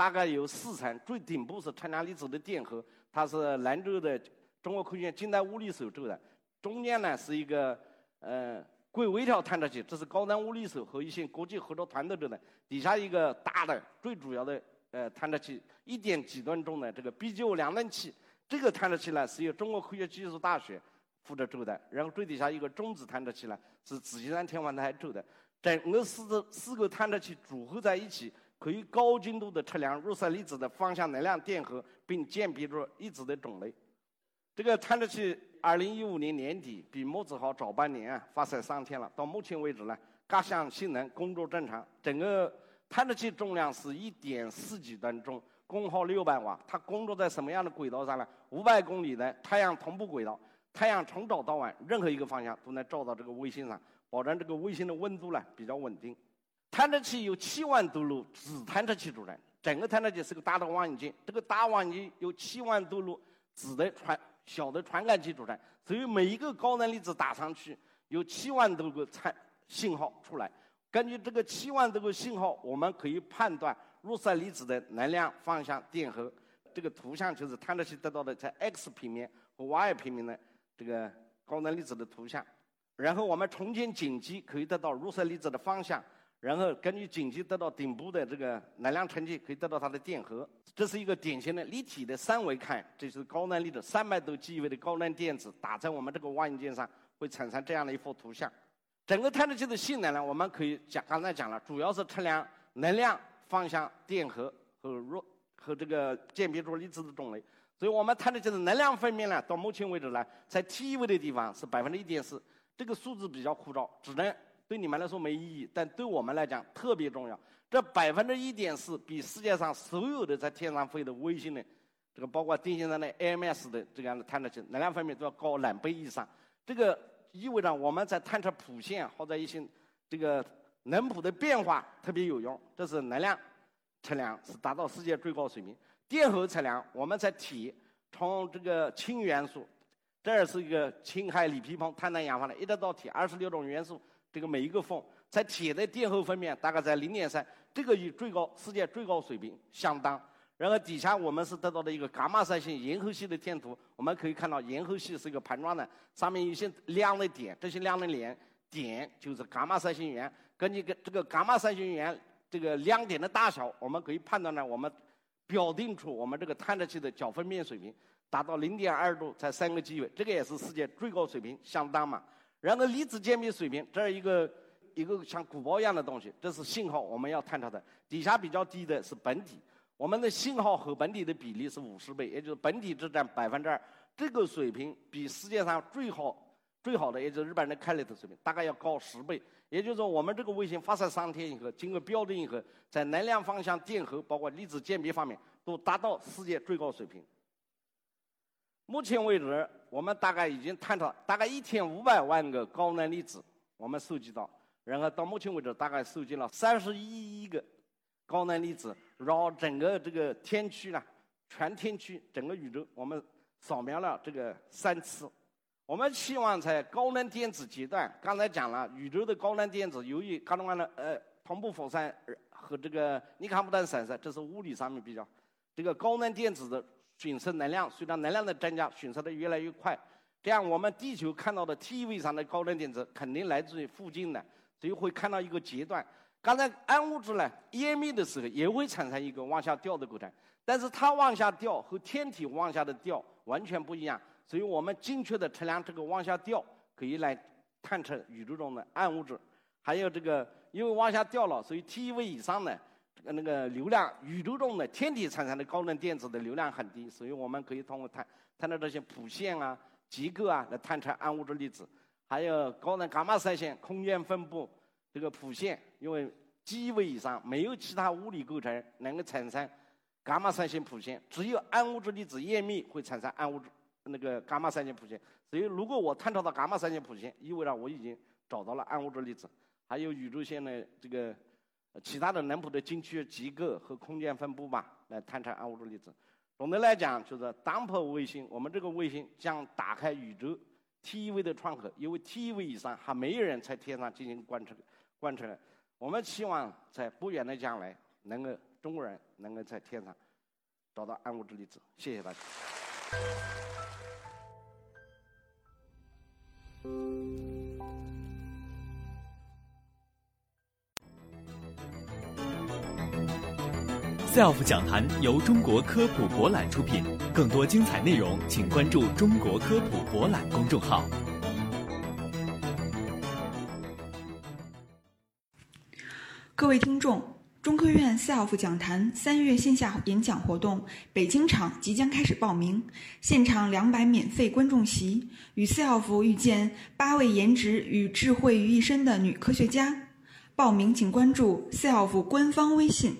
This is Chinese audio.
大概有四层，最顶部是测量粒子的电荷，它是兰州的中国科学院近代物理所做的。中间呢是一个呃硅微条探测器，这是高端物理所和一些国际合作团队做的。底下一个大的最主要的呃探测器，一点几吨重的这个 BGO 量能器，这个探测器呢是由中国科学技术大学负责做的。然后最底下一个中子探测器呢是紫金山天文台做的。整个四个四个探测器组合在一起。可以高精度的测量入射粒子的方向能量电荷，并鉴别出粒子的种类。这个探测器二零一五年年底比木子号早半年啊发射上天了。到目前为止呢，各项性能工作正常。整个探测器重量是一点四几吨重，功耗六百瓦。它工作在什么样的轨道上呢？五百公里的太阳同步轨道，太阳从早到晚任何一个方向都能照到这个卫星上，保证这个卫星的温度呢比较稳定。探测器有七万多路子探测器组成，整个探测器是个大的望远镜。这个大望远镜有七万多路子的传小的传感器组成，所以每一个高能粒子打上去，有七万多个参信号出来。根据这个七万多个信号，我们可以判断入射粒子的能量、方向、电荷。这个图像就是探测器得到的在 X 平面和 Y 平面的这个高能粒子的图像。然后我们重建景机，可以得到入射粒子的方向。然后根据景机得到顶部的这个能量成绩，可以得到它的电荷。这是一个典型的立体的三维看，这是高能粒子三百多 GeV 的高能电子打在我们这个望远镜上，会产生这样的一幅图像。整个探测器的性能呢，我们可以讲，刚才讲了，主要是测量能量、方向、电荷和弱和这个鉴别出粒子的种类。所以我们探测器的能量分辨呢，到目前为止呢，在 TeV 的地方是百分之一点四，这个数字比较枯燥，只能。对你们来说没意义，但对我们来讲特别重要。这百分之一点四比世界上所有的在天上飞的卫星的，这个包括地球上的 AMS 的这样的探测器能量分面都要高两倍以上。这个意味着我们在探测谱线或者一些这个能谱的变化特别有用。这是能量测量是达到世界最高水平。电荷测量我们在铁从这个氢元素，这是一个氢氦锂铍硼碳氮氧化的，一直到铁二十六种元素。这个每一个缝在铁的电荷分面大概在零点三，这个与最高世界最高水平相当。然后底下我们是得到的一个伽马射线延后系的天图，我们可以看到延后系是一个盘状的，上面有些亮的点，这些亮的点点就是伽马射线源。根据个这个伽马射线源这个亮点的大小，我们可以判断呢，我们表定出我们这个探测器的角分辨水平达到零点二度才三个基位，这个也是世界最高水平，相当嘛。然后离子鉴别水平，这儿一个一个像鼓包一样的东西，这是信号，我们要探测的。底下比较低的是本体，我们的信号和本体的比例是五十倍，也就是本体只占百分之二。这个水平比世界上最好最好的，也就是日本人的开雷特水平，大概要高十倍。也就是说，我们这个卫星发射三天以后，经过标准以后，在能量方向、电荷，包括粒子鉴别方面，都达到世界最高水平。目前为止，我们大概已经探测大概一千五百万个高能粒子，我们收集到，然后到目前为止，大概收集了三十一亿个高能粒子，绕整个这个天区呢，全天区整个宇宙，我们扫描了这个三次。我们希望在高能电子阶段，刚才讲了，宇宙的高能电子由于各种各样的呃同步辐射和这个尼康布顿散射，这是物理上面比较，这个高能电子的。损失能量，随着能量的增加，损失的越来越快。这样，我们地球看到的 TV 上的高能电子，肯定来自于附近的，所以会看到一个阶段。刚才暗物质呢，湮灭的时候也会产生一个往下掉的过程，但是它往下掉和天体往下的掉完全不一样。所以我们精确的测量这个往下掉，可以来探测宇宙中的暗物质。还有这个，因为往下掉了，所以 T 位以上呢。那个流量，宇宙中的天体产生的高能电子的流量很低，所以我们可以通过探探到这些谱线啊、结构啊来探测暗物质粒子，还有高能伽马射线空间分布这个谱线，因为 G 位以上没有其他物理构成能够产生伽马射线谱线，只有暗物质粒子页面会产生暗物质那个伽马三线谱线。所以，如果我探测到伽马三线谱线，意味着我已经找到了暗物质粒子。还有宇宙线的这个其他的能谱的进去结构和空间分布吧，来探测暗物质粒子。总的来讲，就是当铺卫星，我们这个卫星将打开宇宙 TV 的窗口，因为 TV 以上还没有人在天上进行观测观测。我们期望在不远的将来，能够中国人能够在天上找到暗物质粒子。谢谢大家。SELF 讲坛由中国科普博览出品，更多精彩内容，请关注中国科普博览公众号。各位听众，中科院 SELF 讲坛三月线下演讲活动北京场即将开始报名，现场两百免费观众席，与 SELF 遇见八位颜值与智慧于一身的女科学家。报名请关注 SELF 官方微信。